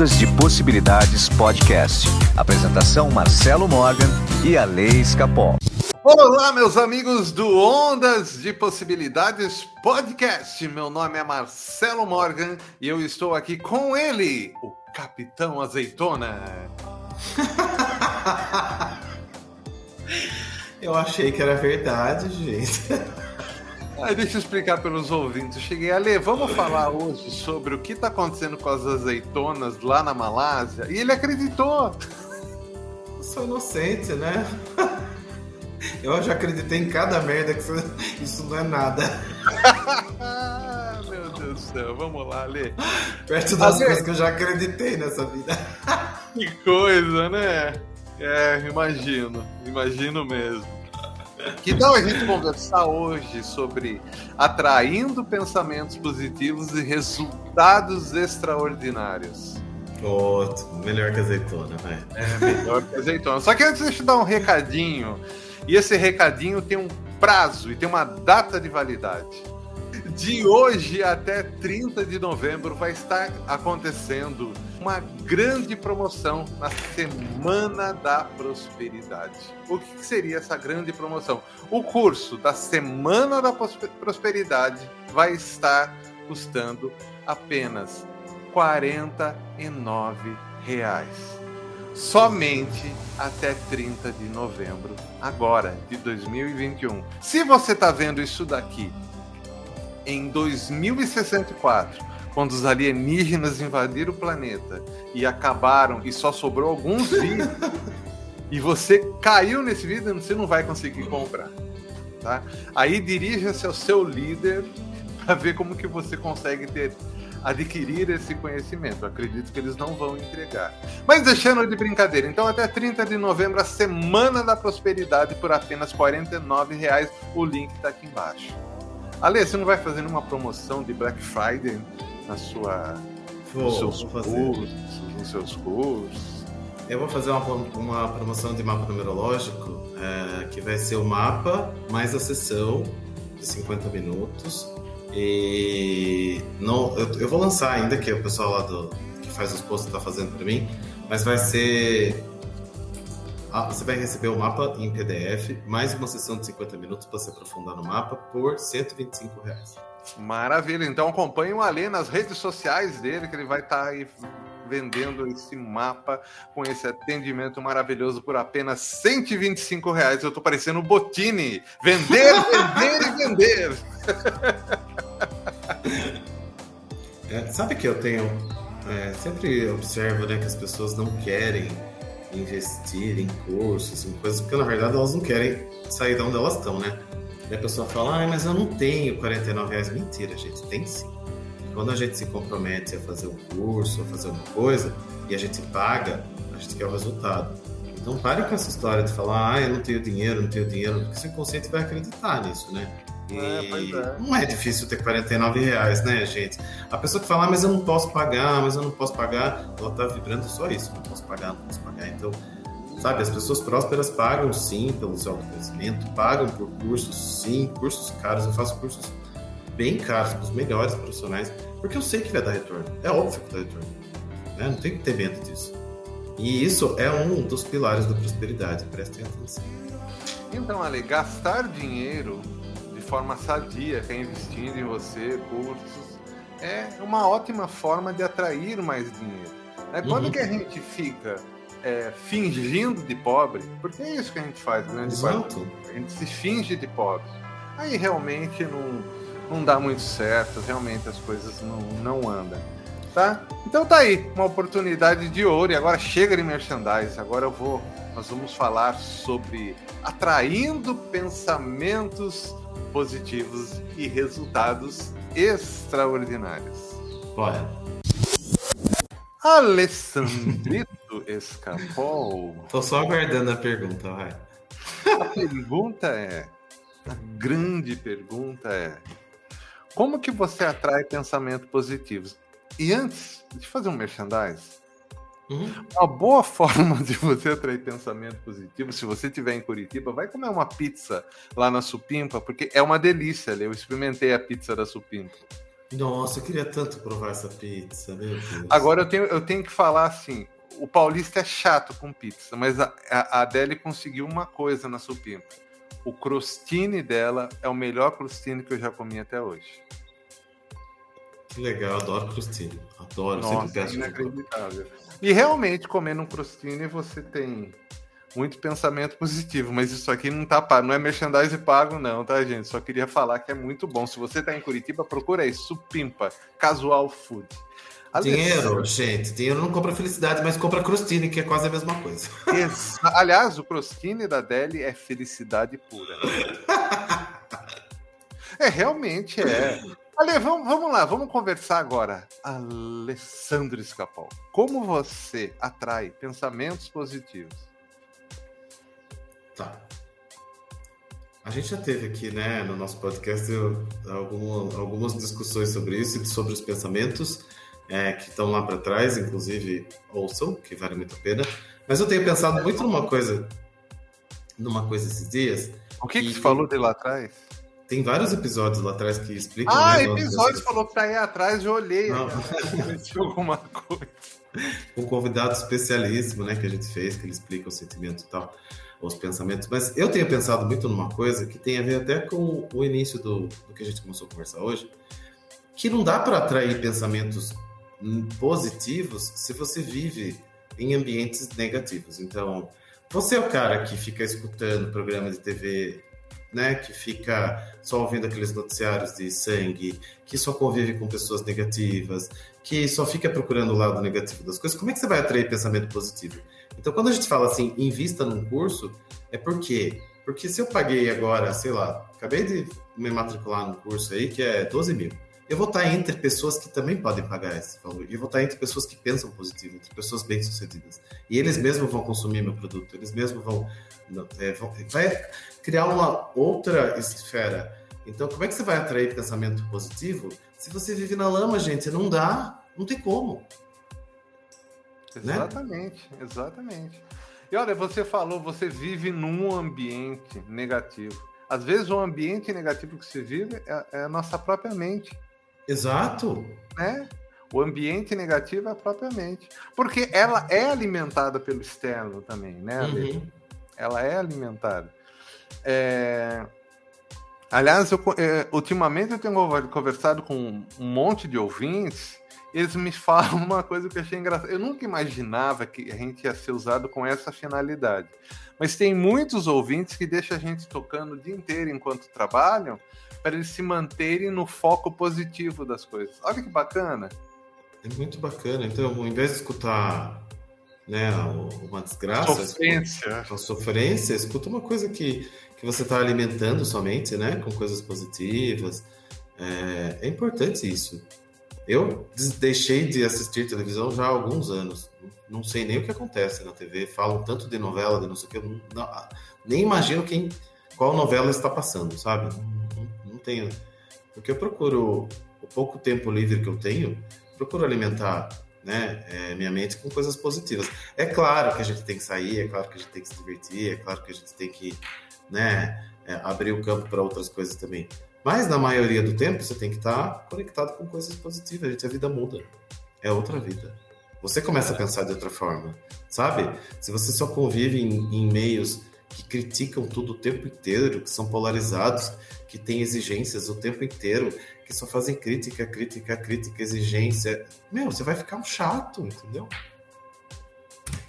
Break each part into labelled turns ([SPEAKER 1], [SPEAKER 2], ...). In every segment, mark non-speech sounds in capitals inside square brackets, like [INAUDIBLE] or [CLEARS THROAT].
[SPEAKER 1] Ondas de Possibilidades Podcast. Apresentação Marcelo Morgan e a Lei Escapol.
[SPEAKER 2] Olá, meus amigos do Ondas de Possibilidades Podcast. Meu nome é Marcelo Morgan e eu estou aqui com ele, o Capitão Azeitona. [LAUGHS]
[SPEAKER 3] eu achei que era verdade, gente.
[SPEAKER 2] Deixa eu explicar pelos ouvintes. cheguei a ler, vamos falar hoje sobre o que está acontecendo com as azeitonas lá na Malásia. E ele acreditou.
[SPEAKER 3] Eu sou inocente, né? [LAUGHS] Eu já acreditei em cada merda que isso não é nada. [LAUGHS]
[SPEAKER 2] Meu Deus do céu, vamos lá, Lê.
[SPEAKER 3] Perto das coisas que eu já acreditei nessa vida. [LAUGHS]
[SPEAKER 2] Que coisa, né? É, imagino, imagino mesmo. Que tal a gente conversar hoje sobre atraindo pensamentos positivos e resultados extraordinários?
[SPEAKER 3] Oh, melhor que azeitona, velho.
[SPEAKER 2] É, melhor que azeitona. Só que antes deixa eu dar um recadinho. E esse recadinho tem um prazo e tem uma data de validade. De hoje até 30 de novembro vai estar acontecendo uma grande promoção na Semana da Prosperidade. O que seria essa grande promoção? O curso da Semana da Prosperidade vai estar custando apenas 49 reais. Somente até 30 de novembro, agora de 2021. Se você está vendo isso daqui em 2064, quando os alienígenas invadiram o planeta e acabaram e só sobrou alguns vivos, e você caiu nesse vídeo, você não vai conseguir comprar. Tá? Aí dirija-se ao seu líder para ver como que você consegue ter adquirir esse conhecimento. acredito que eles não vão entregar. Mas deixando de brincadeira, então até 30 de novembro, a Semana da Prosperidade por apenas R$ 49,00. O link está aqui embaixo. Ale, você não vai fazer nenhuma promoção de Black Friday na sua,
[SPEAKER 3] vou, nos seus vou cursos,
[SPEAKER 2] nos seus cursos?
[SPEAKER 3] Eu vou fazer uma, uma promoção de mapa numerológico, é, que vai ser o mapa mais a sessão de 50 minutos. E não, eu, eu vou lançar ainda, que o pessoal lá do, que faz os posts está fazendo para mim, mas vai ser ah, você vai receber o mapa em PDF, mais uma sessão de 50 minutos para se aprofundar no mapa por 125 reais.
[SPEAKER 2] Maravilha, então acompanhe o Alê nas redes sociais dele, que ele vai estar tá aí vendendo esse mapa com esse atendimento maravilhoso por apenas 125 reais. Eu tô parecendo o Botini. Vender, [LAUGHS] vender e vender.
[SPEAKER 3] É, sabe que eu tenho. É, sempre observo né, que as pessoas não querem investir em cursos, em coisas, porque na verdade elas não querem sair de onde elas estão, né? E a pessoa fala, ah, mas eu não tenho 49 reais. Mentira, gente, tem sim. Quando a gente se compromete a fazer um curso, a fazer uma coisa, e a gente paga, a gente quer o resultado. Então pare com essa história de falar, ah, eu não tenho dinheiro, não tenho dinheiro, porque seu consciente vai acreditar nisso, né? E é, é. não é difícil ter 49 reais, né, gente? A pessoa que fala, ah, mas eu não posso pagar, mas eu não posso pagar, ela tá vibrando só isso, não posso pagar, não posso pagar. Então, sabe, as pessoas prósperas pagam sim pelo seu autoconhecimento, pagam por cursos, sim, cursos caros. Eu faço cursos bem caros, com os melhores profissionais, porque eu sei que vai dar retorno. É óbvio que dá retorno. Né? Não tem que ter medo disso. E isso é um dos pilares da prosperidade, prestem atenção.
[SPEAKER 2] Então, Ale, gastar dinheiro forma sadia, que é investindo em você, cursos, é uma ótima forma de atrair mais dinheiro. É quando uhum. que a gente fica é, fingindo de pobre, porque é isso que a gente faz, né?
[SPEAKER 3] Exato.
[SPEAKER 2] A gente se finge de pobre. Aí realmente não, não dá muito certo, realmente as coisas não, não andam. Tá? Então tá aí, uma oportunidade de ouro. E agora chega de merchandise. Agora eu vou. Nós vamos falar sobre atraindo pensamentos positivos e resultados extraordinários.
[SPEAKER 3] Bora.
[SPEAKER 2] Alessandrito [LAUGHS] Escapol.
[SPEAKER 3] Tô só aguardando a pergunta, vai.
[SPEAKER 2] A pergunta é, a grande pergunta é, como que você atrai pensamentos positivos? E antes de fazer um merchandise, Uhum. Uma boa [LAUGHS] forma de você atrair pensamento positivo, se você estiver em Curitiba, vai comer uma pizza lá na Supimpa, porque é uma delícia. Eu experimentei a pizza da Supimpa.
[SPEAKER 3] Nossa, eu queria tanto provar essa pizza, meu Deus.
[SPEAKER 2] Agora eu tenho, eu tenho que falar assim: o paulista é chato com pizza, mas a, a Adele conseguiu uma coisa na supimpa. O crostini dela é o melhor crostini que eu já comi até hoje.
[SPEAKER 3] Que legal, adoro crostini. Adoro,
[SPEAKER 2] Nossa,
[SPEAKER 3] sempre peço.
[SPEAKER 2] inacreditável. E realmente, comendo um crostini, você tem muito pensamento positivo, mas isso aqui não tá pago, não é merchandising pago, não, tá, gente? Só queria falar que é muito bom. Se você tá em Curitiba, procura aí, Supimpa, Casual Food.
[SPEAKER 3] Dinheiro, gente, dinheiro não compra felicidade, mas compra crostini, que é quase a mesma coisa.
[SPEAKER 2] Exa... Aliás, o crostini da Deli é felicidade pura. [LAUGHS] é, realmente é. Ale, vamos, vamos lá, vamos conversar agora. Alessandro Escapol, como você atrai pensamentos positivos?
[SPEAKER 3] Tá. A gente já teve aqui, né, no nosso podcast, eu, algumas, algumas discussões sobre isso, sobre os pensamentos é, que estão lá para trás, inclusive ouçam, que vale muito a pena. Mas eu tenho pensado muito numa coisa, numa coisa esses dias.
[SPEAKER 2] O que, que você falou de lá atrás?
[SPEAKER 3] Tem vários episódios lá atrás que explicam.
[SPEAKER 2] Ah,
[SPEAKER 3] né,
[SPEAKER 2] episódios falou que tá aí atrás, eu olhei.
[SPEAKER 3] Não. [LAUGHS]
[SPEAKER 2] alguma coisa.
[SPEAKER 3] Um convidado especialíssimo, né, que a gente fez, que ele explica o sentimento e tal, os pensamentos. Mas eu tenho pensado muito numa coisa que tem a ver até com o início do, do que a gente começou a conversar hoje, que não dá para atrair pensamentos positivos se você vive em ambientes negativos. Então, você é o cara que fica escutando programa de TV, né, que fica só ouvindo aqueles noticiários de sangue, que só convive com pessoas negativas, que só fica procurando o lado negativo das coisas. Como é que você vai atrair pensamento positivo? Então, quando a gente fala assim, invista num curso, é por quê? Porque se eu paguei agora, sei lá, acabei de me matricular num curso aí que é 12 mil eu vou estar entre pessoas que também podem pagar esse valor. Eu vou estar entre pessoas que pensam positivo, entre pessoas bem-sucedidas. E eles mesmos vão consumir meu produto, eles mesmos vão, é, vão. Vai criar uma outra esfera. Então, como é que você vai atrair pensamento positivo se você vive na lama, gente? Não dá, não tem como.
[SPEAKER 2] Exatamente, né? exatamente. E olha, você falou, você vive num ambiente negativo. Às vezes, o ambiente negativo que você vive é, é a nossa própria mente.
[SPEAKER 3] Exato.
[SPEAKER 2] Né? O ambiente negativo é a própria mente. Porque ela é alimentada pelo externo também, né, uhum. Ela é alimentada. É... Aliás, eu, é, ultimamente eu tenho conversado com um monte de ouvintes, eles me falam [LAUGHS] uma coisa que eu achei engraçada. Eu nunca imaginava que a gente ia ser usado com essa finalidade. Mas tem muitos ouvintes que deixam a gente tocando o dia inteiro enquanto trabalham, para eles se manterem no foco positivo das coisas. Olha que bacana.
[SPEAKER 3] É muito bacana. Então, ao invés de escutar né, uma desgraça,
[SPEAKER 2] sofrência,
[SPEAKER 3] uma sofrência, escuta uma coisa que, que você está alimentando somente, né, com coisas positivas. É, é importante isso. Eu deixei de assistir televisão já há alguns anos. Não sei nem o que acontece na TV. Falam tanto de novela, de não sei o que. Não, nem imagino quem, qual novela está passando, sabe? tenho. Porque eu procuro, o pouco tempo livre que eu tenho, procuro alimentar né, é, minha mente com coisas positivas. É claro que a gente tem que sair, é claro que a gente tem que se divertir, é claro que a gente tem que né, é, abrir o campo para outras coisas também. Mas na maioria do tempo você tem que estar conectado com coisas positivas, gente. A vida muda. É outra vida. Você começa a pensar de outra forma, sabe? Se você só convive em, em meios que criticam tudo o tempo inteiro, que são polarizados, que têm exigências o tempo inteiro, que só fazem crítica, crítica, crítica, exigência. Meu, você vai ficar um chato, entendeu?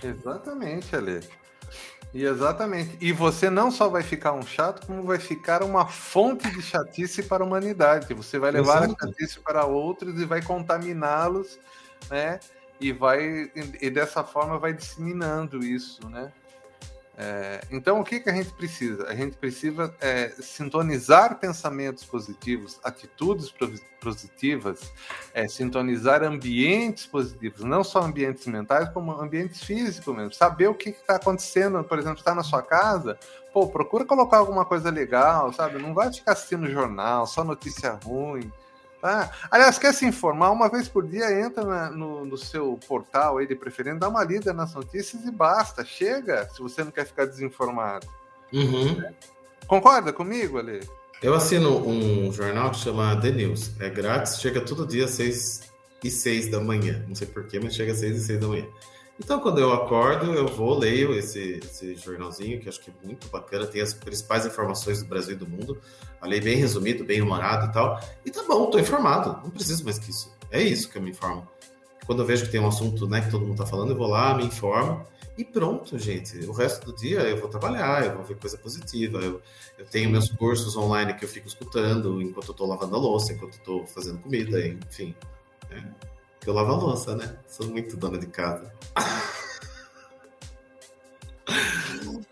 [SPEAKER 2] Exatamente, Ale. E exatamente. E você não só vai ficar um chato, como vai ficar uma fonte de chatice para a humanidade. Você vai levar Exato. a chatice para outros e vai contaminá-los, né? E vai e dessa forma vai disseminando isso, né? É, então, o que, que a gente precisa? A gente precisa é, sintonizar pensamentos positivos, atitudes positivas, é, sintonizar ambientes positivos, não só ambientes mentais, como ambientes físicos mesmo. Saber o que está acontecendo, por exemplo, está na sua casa, pô, procura colocar alguma coisa legal, sabe? Não vai ficar assistindo jornal, só notícia ruim. Tá? Aliás, quer se informar? Uma vez por dia, entra na, no, no, seu portal aí de preferência, dá uma lida nas notícias e basta. Chega, se você não quer ficar desinformado.
[SPEAKER 3] Uhum.
[SPEAKER 2] Concorda comigo, Ale?
[SPEAKER 3] Eu assino um jornal que chama The News. É grátis, chega todo dia às 6 e 6 da manhã. Não sei porquê, mas chega às 6 e 6 da manhã. Então, quando eu acordo, eu vou, leio esse, esse jornalzinho, que acho que é muito bacana, tem as principais informações do Brasil e do mundo. A lei bem resumido, bem humorado e tal. E tá bom, tô informado, não preciso mais que isso. É isso que eu me informo. Quando eu vejo que tem um assunto né, que todo mundo tá falando, eu vou lá, me informo. E pronto, gente. O resto do dia eu vou trabalhar, eu vou ver coisa positiva. Eu, eu tenho meus cursos online que eu fico escutando enquanto eu tô lavando a louça, enquanto eu tô fazendo comida, enfim. Né? Eu lavo a louça, né? Sou muito dona de casa.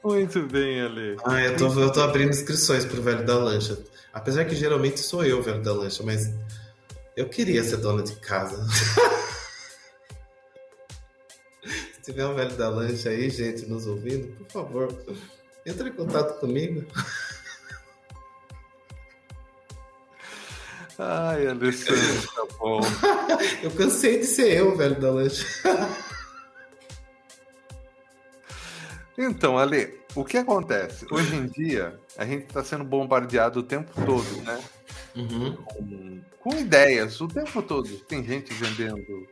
[SPEAKER 2] Muito bem, Ale.
[SPEAKER 3] Ah, eu tô, eu tô abrindo inscrições pro Velho da Lancha. Apesar que geralmente sou eu o Velho da Lancha, mas eu queria ser dona de casa. [LAUGHS] Se tiver um Velho da Lancha aí, gente, nos ouvindo, por favor, entre em contato comigo.
[SPEAKER 2] Ai, Alessandro, tá bom. [LAUGHS]
[SPEAKER 3] eu cansei de ser eu, velho da lancha.
[SPEAKER 2] então, Ale, o que acontece? Hoje em dia, a gente está sendo bombardeado o tempo todo, né? Uhum. Com, com, ideias, o tempo todo. Tem gente vendendo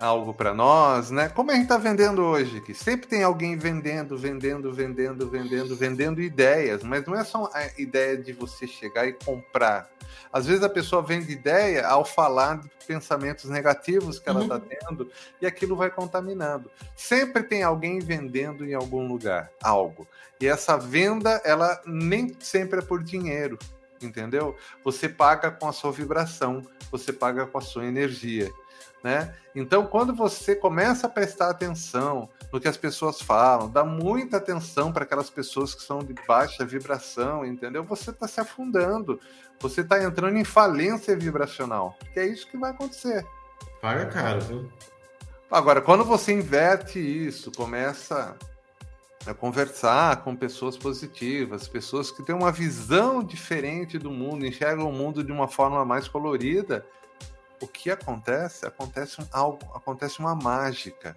[SPEAKER 2] algo para nós, né? Como a gente está vendendo hoje, que sempre tem alguém vendendo, vendendo, vendendo, vendendo, vendendo ideias, mas não é só a ideia de você chegar e comprar. Às vezes a pessoa vende ideia ao falar de pensamentos negativos que ela está uhum. tendo e aquilo vai contaminando. Sempre tem alguém vendendo em algum lugar algo. E essa venda, ela nem sempre é por dinheiro, entendeu? Você paga com a sua vibração, você paga com a sua energia. Né? Então, quando você começa a prestar atenção no que as pessoas falam, dá muita atenção para aquelas pessoas que são de baixa vibração, entendeu? Você está se afundando, você está entrando em falência vibracional, que é isso que vai acontecer.
[SPEAKER 3] Paga caro, viu?
[SPEAKER 2] Agora, quando você inverte isso, começa a conversar com pessoas positivas, pessoas que têm uma visão diferente do mundo, enxergam o mundo de uma forma mais colorida, o que acontece? Acontece algo, acontece uma mágica.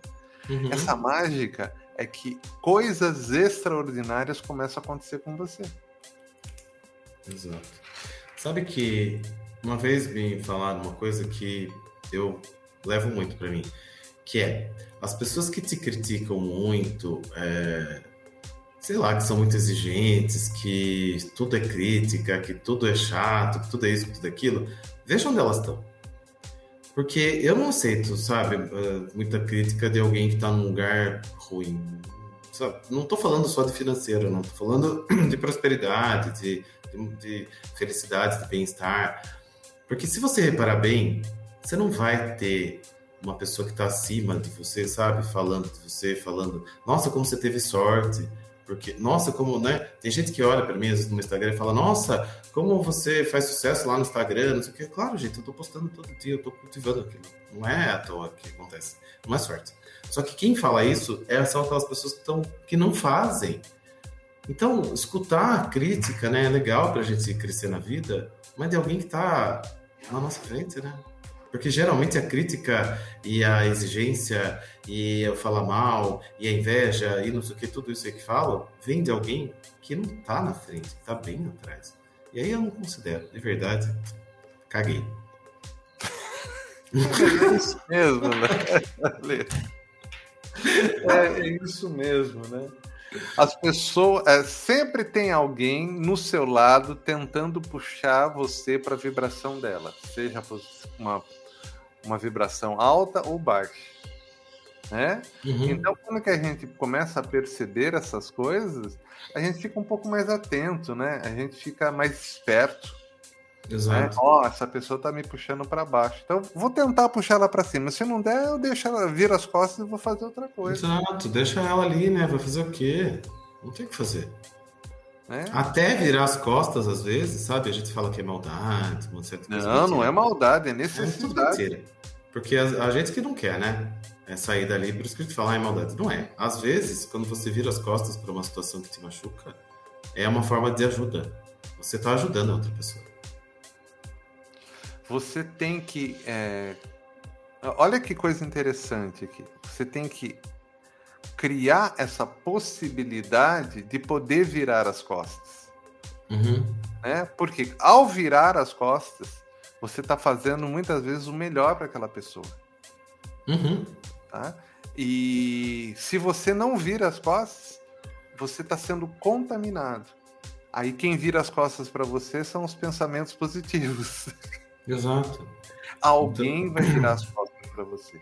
[SPEAKER 2] Uhum. Essa mágica é que coisas extraordinárias começam a acontecer com você.
[SPEAKER 3] Exato. Sabe que uma vez me falaram uma coisa que eu levo muito para mim, que é as pessoas que te criticam muito, é, sei lá, que são muito exigentes, que tudo é crítica, que tudo é chato, que tudo é isso, que tudo é aquilo, veja onde elas estão. Porque eu não aceito, sabe, eh, muita crítica de alguém que está num lugar ruim. Não estou falando só de financeiro, não. Estou falando [CLEARS THROAT] de prosperidade, de, de, de felicidade, de bem-estar. Porque se você reparar bem, você não vai ter uma pessoa que está acima de você, sabe, falando de você, falando, nossa, como você teve sorte, porque, nossa, como, né? Tem gente que olha para mim às vezes no Instagram e fala, nossa, como você faz sucesso lá no Instagram, não sei o que. Claro, gente, eu tô postando todo dia, eu tô cultivando aquilo. Não é à toa que acontece. Não é sorte. Só que quem fala isso é, são aquelas pessoas que, tão, que não fazem. Então, escutar a crítica, né, é legal pra gente crescer na vida, mas de alguém que tá na nossa frente, né? Porque geralmente a crítica e a exigência e eu falar mal e a inveja e não sei o que, tudo isso aí que falam, vem de alguém que não tá na frente, que tá bem atrás. E aí eu não considero, de verdade, caguei.
[SPEAKER 2] É isso mesmo, né? É, é isso mesmo, né? As pessoas é, sempre tem alguém no seu lado tentando puxar você para a vibração dela, seja uma uma vibração alta ou baixa. Né? Uhum. Então, quando que a gente começa a perceber essas coisas, a gente fica um pouco mais atento, né? A gente fica mais esperto. Exato. Né? Ó, oh, essa pessoa tá me puxando para baixo. Então, vou tentar puxar ela para cima. Se não der, eu deixo ela vir as costas e vou fazer outra coisa.
[SPEAKER 3] Exato, deixa ela ali, né? Vai fazer o quê? Não tem o que fazer. É. Até virar as costas, às vezes, sabe? A gente fala que é maldade, uma certa
[SPEAKER 2] coisa. Não, não é maldade, é necessidade. É
[SPEAKER 3] Porque a, a, gente que não quer, né? É sair dali, por isso que gente fala, ah, é maldade. Não é. Às vezes, quando você vira as costas para uma situação que te machuca, é uma forma de ajuda. Você está ajudando a outra pessoa.
[SPEAKER 2] Você tem que. É... Olha que coisa interessante aqui. Você tem que criar essa possibilidade de poder virar as costas. Uhum. Né? Porque ao virar as costas, você está fazendo muitas vezes o melhor para aquela pessoa.
[SPEAKER 3] Uhum.
[SPEAKER 2] Tá? E se você não vira as costas, você está sendo contaminado. Aí quem vira as costas para você são os pensamentos positivos. [LAUGHS]
[SPEAKER 3] Exato.
[SPEAKER 2] Alguém então... vai virar as costas para você.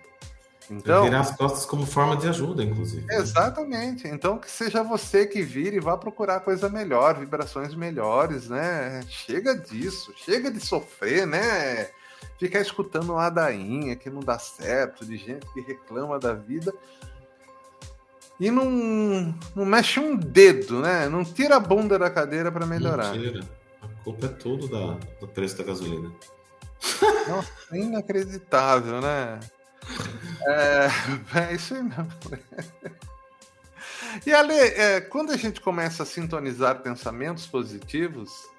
[SPEAKER 3] Então, virar as costas como forma de ajuda, inclusive.
[SPEAKER 2] Exatamente. Então que seja você que vire e vá procurar coisa melhor, vibrações melhores, né? Chega disso, chega de sofrer, né? Ficar escutando ladainha que não dá certo, de gente que reclama da vida e não, não mexe um dedo, né? Não tira a bunda da cadeira para melhorar. Não tira.
[SPEAKER 3] A culpa é tudo da, do preço da gasolina.
[SPEAKER 2] Nossa, inacreditável, né? É, [LAUGHS] é isso aí mesmo. E Ale, é, quando a gente começa a sintonizar pensamentos positivos,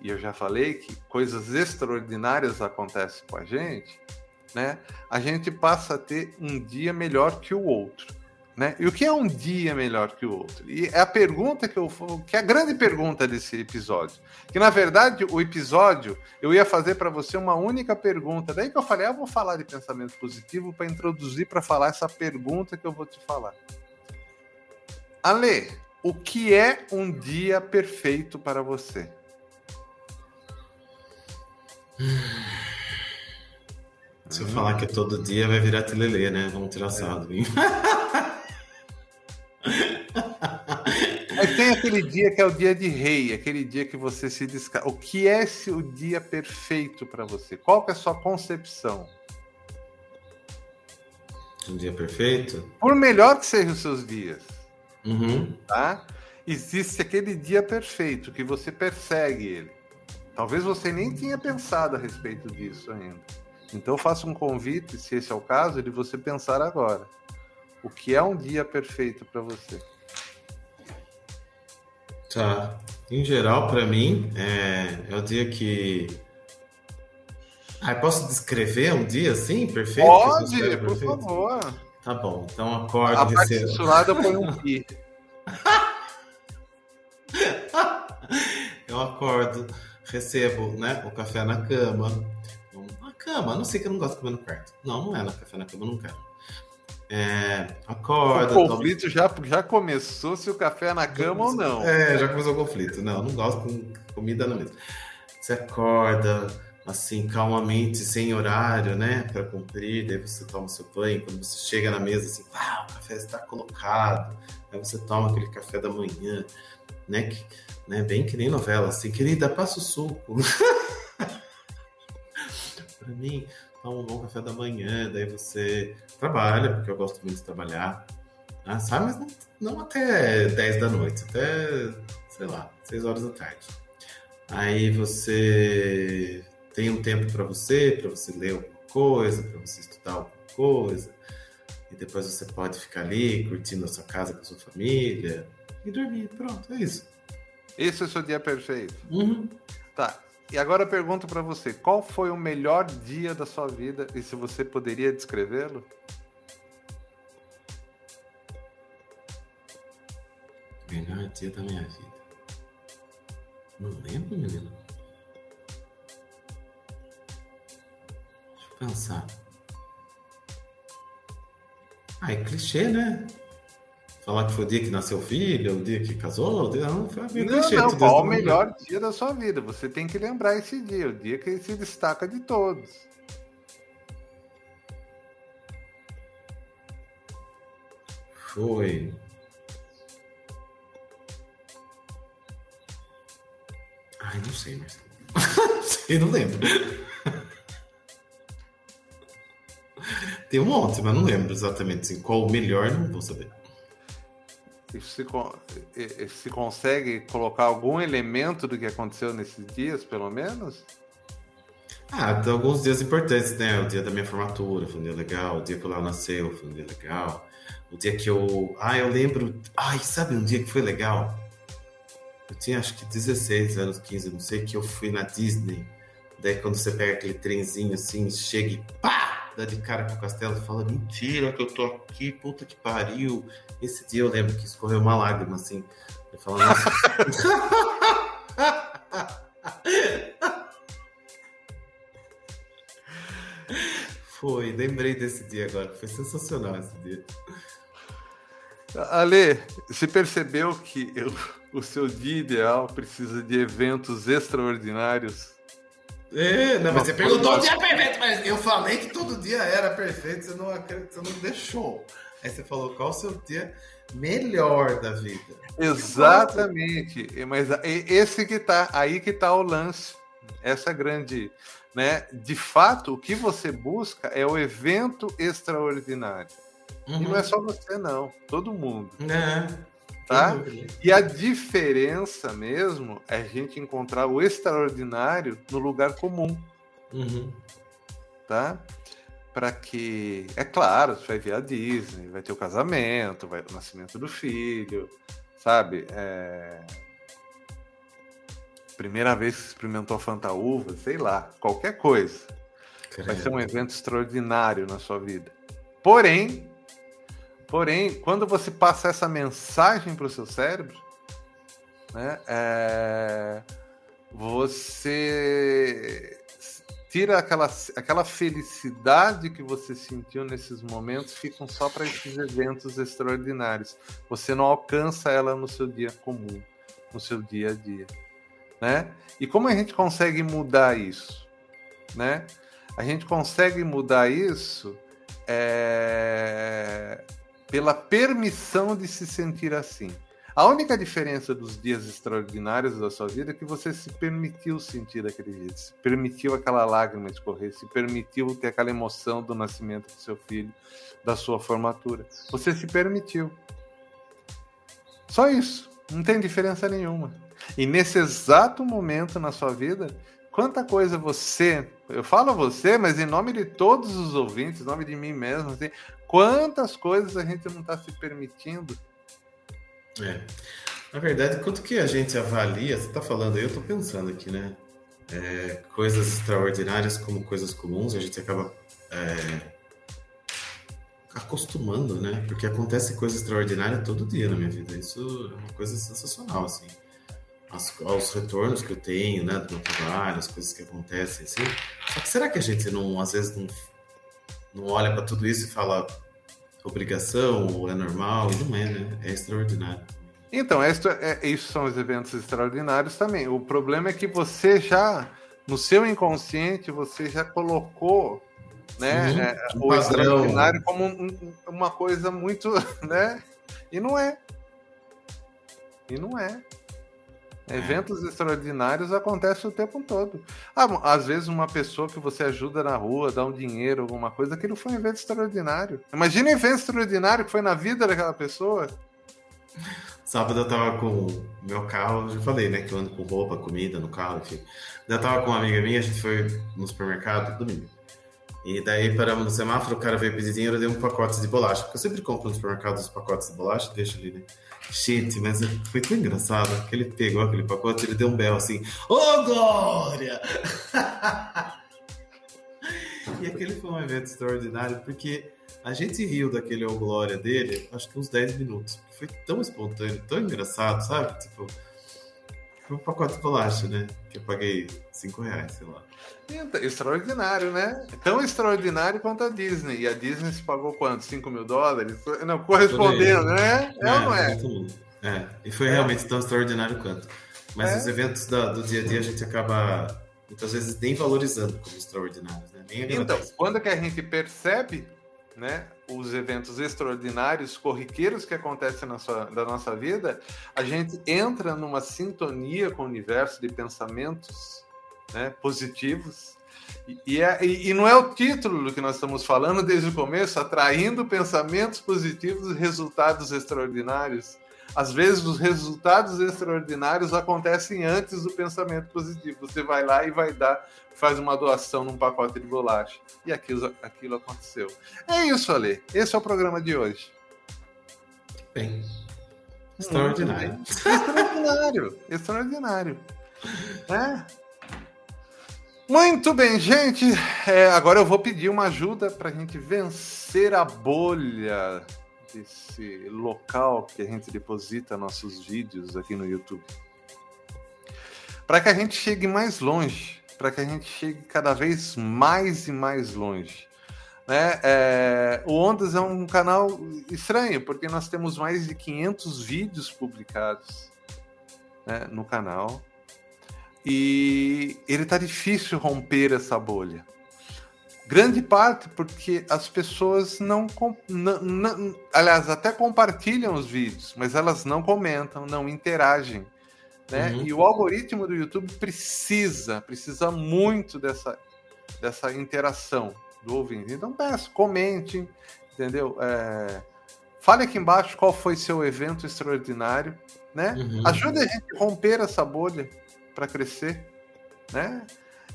[SPEAKER 2] e eu já falei que coisas extraordinárias acontecem com a gente, né? A gente passa a ter um dia melhor que o outro. Né? E o que é um dia melhor que o outro? E é a pergunta que eu que é a grande pergunta desse episódio. Que na verdade o episódio eu ia fazer para você uma única pergunta. Daí que eu falei, ah, eu vou falar de pensamento positivo para introduzir para falar essa pergunta que eu vou te falar. Ale, o que é um dia perfeito para você?
[SPEAKER 3] Se eu falar que é todo dia vai virar telelê, né? Vamos tirar. É. [LAUGHS]
[SPEAKER 2] Mas tem aquele dia que é o dia de rei, aquele dia que você se descansa. O que é esse o dia perfeito para você? Qual que é a sua concepção?
[SPEAKER 3] Um dia perfeito?
[SPEAKER 2] Por melhor que sejam os seus dias,
[SPEAKER 3] uhum.
[SPEAKER 2] tá? Existe aquele dia perfeito que você persegue ele. Talvez você nem tinha pensado a respeito disso ainda. Então eu faço um convite, se esse é o caso, de você pensar agora. O que é um dia perfeito para você?
[SPEAKER 3] Tá. Em geral, para mim, é, o dia que. Ah, posso descrever um dia assim, perfeito?
[SPEAKER 2] Pode, por perfeito? favor.
[SPEAKER 3] Tá bom, então acordo.
[SPEAKER 2] A parte censurada põe um pi. [LAUGHS]
[SPEAKER 3] eu acordo, recebo né, o café na cama. Na cama, a não sei que eu não gosto de comer no quarto. Não, não é na café na cama, eu não quero. É, acorda.
[SPEAKER 2] O conflito toma... já, já começou se o café é na cama ou não.
[SPEAKER 3] É, já começou o conflito. Não, não gosto com comida na mesa. Você acorda assim, calmamente, sem horário, né, para cumprir, daí você toma seu banho, quando você chega na mesa, assim, ah, o café está colocado, aí você toma aquele café da manhã, né, que, né bem que nem novela, assim, querida, passa o suco. [LAUGHS] para mim, toma um bom café da manhã, daí você trabalha, porque eu gosto muito de trabalhar, né? sabe? Mas não, não, até 10 da noite, até, sei lá, 6 horas da tarde. Aí você tem um tempo para você, para você ler alguma coisa, para você estudar alguma coisa, e depois você pode ficar ali curtindo a sua casa com a sua família e dormir. Pronto, é isso.
[SPEAKER 2] Esse é o seu dia perfeito.
[SPEAKER 3] Uhum.
[SPEAKER 2] Tá. E agora eu pergunto para você, qual foi o melhor dia da sua vida e se você poderia descrevê-lo?
[SPEAKER 3] Melhor dia da minha vida. Não lembro, menino. Deixa eu pensar. Ah, é clichê, né? Falar que foi o dia que nasceu o filho, o dia que casou, não, foi
[SPEAKER 2] meio não, Não, qual o melhor dia da sua vida? Você tem que lembrar esse dia, o dia que ele se destaca de todos.
[SPEAKER 3] Foi. Ai, não sei, mas. [LAUGHS] Eu não lembro. Tem um monte, mas não lembro exatamente assim, qual o melhor, não vou saber
[SPEAKER 2] se, se consegue colocar algum elemento do que aconteceu nesses dias, pelo menos?
[SPEAKER 3] Ah, tem alguns dias importantes, né? O dia da minha formatura foi um dia legal, o dia que o Léo nasceu foi um dia legal, o dia que eu. Ah, eu lembro. Ai, sabe um dia que foi legal? Eu tinha acho que 16 anos, 15, não sei, que eu fui na Disney. Daí quando você pega aquele trenzinho assim, chega e pá! dá de cara com o castelo e fala: Mentira, que eu tô aqui, puta que pariu. Esse dia eu lembro que escorreu uma lágrima assim. Eu falo, nossa. [LAUGHS] foi, lembrei desse dia agora. Foi sensacional esse dia.
[SPEAKER 2] Ale, se percebeu que eu, [LAUGHS] o seu dia ideal precisa de eventos extraordinários?
[SPEAKER 3] É, não, mas você perguntou o dia perfeito, mas eu falei que todo dia era perfeito, você não, você não deixou. Aí você falou qual o seu dia melhor da vida.
[SPEAKER 2] Exatamente, mas esse que tá, aí que tá o lance, essa grande, né? De fato, o que você busca é o evento extraordinário. Uhum. E não é só você, não. Todo mundo.
[SPEAKER 3] É.
[SPEAKER 2] Tá? E a diferença mesmo é a gente encontrar o extraordinário no lugar comum.
[SPEAKER 3] Uhum.
[SPEAKER 2] Tá? Para que. É claro, você vai ver a Disney, vai ter o casamento, vai o nascimento do filho, sabe? É... Primeira vez que você experimentou a Fantaúva, sei lá, qualquer coisa. Vai ser um evento extraordinário na sua vida. Porém, Porém, quando você passa essa mensagem para o seu cérebro, né, é, você tira aquela, aquela felicidade que você sentiu nesses momentos, ficam só para esses eventos extraordinários. Você não alcança ela no seu dia comum, no seu dia a dia. Né? E como a gente consegue mudar isso? Né? A gente consegue mudar isso é, pela permissão de se sentir assim. A única diferença dos dias extraordinários da sua vida é que você se permitiu sentir daquele jeito, se permitiu aquela lágrima escorrer, se permitiu ter aquela emoção do nascimento do seu filho, da sua formatura. Você se permitiu. Só isso. Não tem diferença nenhuma. E nesse exato momento na sua vida, quanta coisa você, eu falo você, mas em nome de todos os ouvintes, em nome de mim mesmo, assim, quantas coisas a gente não está se permitindo.
[SPEAKER 3] É. Na verdade, quanto que a gente avalia, você está falando aí, eu estou pensando aqui, né? É, coisas extraordinárias como coisas comuns, a gente acaba é, acostumando, né? Porque acontece coisa extraordinária todo dia na minha vida. Isso é uma coisa sensacional, assim as, retornos que eu tenho, né, do meu trabalho, as coisas que acontecem, assim. Só que será que a gente não, às vezes, não, não olha para tudo isso e fala obrigação ou é normal? E não é, né? É extraordinário.
[SPEAKER 2] Então, é, é, isso são os eventos extraordinários também. O problema é que você já, no seu inconsciente, você já colocou né, é, um o padrão. extraordinário como um, uma coisa muito, [LAUGHS] né? E não é. E não é. É. Eventos extraordinários acontecem o tempo todo. Ah, às vezes uma pessoa que você ajuda na rua, dá um dinheiro, alguma coisa, aquilo foi um evento extraordinário. Imagina um evento extraordinário que foi na vida daquela pessoa.
[SPEAKER 3] Sábado eu tava com meu carro, já falei, né, que eu ando com roupa, comida no carro, enfim. Eu tava com uma amiga minha, a gente foi no supermercado domingo. E daí paramos no semáforo, o cara veio pedir dinheiro, eu dei um pacote de bolacha. Porque eu sempre compro no supermercado os pacotes de bolacha, deixa ali, né? Gente, mas foi tão engraçado que ele pegou aquele pacote ele deu um belo assim, ô oh, Glória! [LAUGHS] e aquele foi um evento extraordinário porque a gente riu daquele ô oh, Glória dele, acho que uns 10 minutos. Foi tão espontâneo, tão engraçado, sabe? Tipo, foi um pacote de bolacha, né? Que eu paguei 5 reais, sei lá.
[SPEAKER 2] Extraordinário, né? Tão extraordinário quanto a Disney. E a Disney se pagou quanto? 5 mil dólares? Não, correspondendo, né? É, é ou não é?
[SPEAKER 3] É, e foi realmente tão extraordinário quanto. Mas é. os eventos da, do dia a dia a gente acaba muitas vezes nem valorizando como extraordinários, né? Nem
[SPEAKER 2] então, quando que a gente percebe né, os eventos extraordinários, corriqueiros que acontecem na sua, da nossa vida, a gente entra numa sintonia com o universo de pensamentos né, positivos. E, é, e, não é o título do que nós estamos falando desde o começo, atraindo pensamentos positivos e resultados extraordinários. Às vezes os resultados extraordinários acontecem antes do pensamento positivo. Você vai lá e vai dar, faz uma doação num pacote de bolacha. E aquilo, aquilo aconteceu. É isso, Ale. Esse é o programa de hoje.
[SPEAKER 3] Bem. Extraordinário.
[SPEAKER 2] Extraordinário. Extraordinário. É. Muito bem, gente. É, agora eu vou pedir uma ajuda para a gente vencer a bolha desse local que a gente deposita nossos vídeos aqui no YouTube. Para que a gente chegue mais longe, para que a gente chegue cada vez mais e mais longe. Né? É, o Ondas é um canal estranho, porque nós temos mais de 500 vídeos publicados né, no canal. E ele tá difícil romper essa bolha. Grande parte porque as pessoas não, não, não, Aliás, até compartilham os vídeos, mas elas não comentam, não interagem. Né? Uhum. E o algoritmo do YouTube precisa, precisa muito dessa, dessa interação do ouvinte. Então peço, comente, entendeu? É, fale aqui embaixo qual foi seu evento extraordinário, né? Uhum. Ajude a gente a romper essa bolha para crescer, né?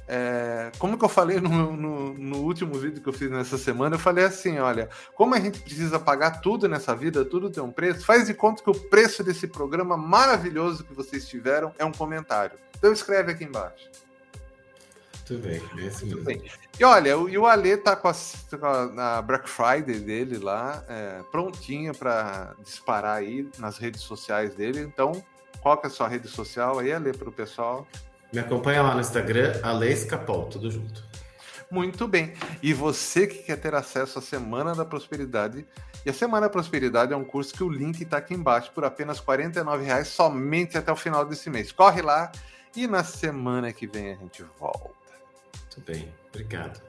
[SPEAKER 2] É, como que eu falei no, no, no, último vídeo que eu fiz nessa semana, eu falei assim, olha, como a gente precisa pagar tudo nessa vida, tudo tem um preço, faz de conta que o preço desse programa maravilhoso que vocês tiveram é um comentário. Então escreve aqui embaixo.
[SPEAKER 3] Muito bem, é assim. Bem.
[SPEAKER 2] E olha, o, e o Ale tá com a, com a Black Friday dele lá, é, prontinha para disparar aí nas redes sociais dele. Então, qual que é a sua rede social aí, Ale, para o pessoal?
[SPEAKER 3] Me acompanha lá no Instagram, Ale Escapol, tudo junto.
[SPEAKER 2] Muito bem. E você que quer ter acesso à Semana da Prosperidade, e a Semana da Prosperidade é um curso que o link está aqui embaixo por apenas R$ 49,00 somente até o final desse mês. Corre lá e na semana que vem a gente volta.
[SPEAKER 3] Muito bem, obrigado.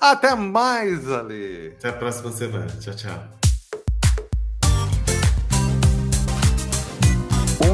[SPEAKER 2] Até mais, Ale.
[SPEAKER 3] Até a próxima semana. Tchau, tchau.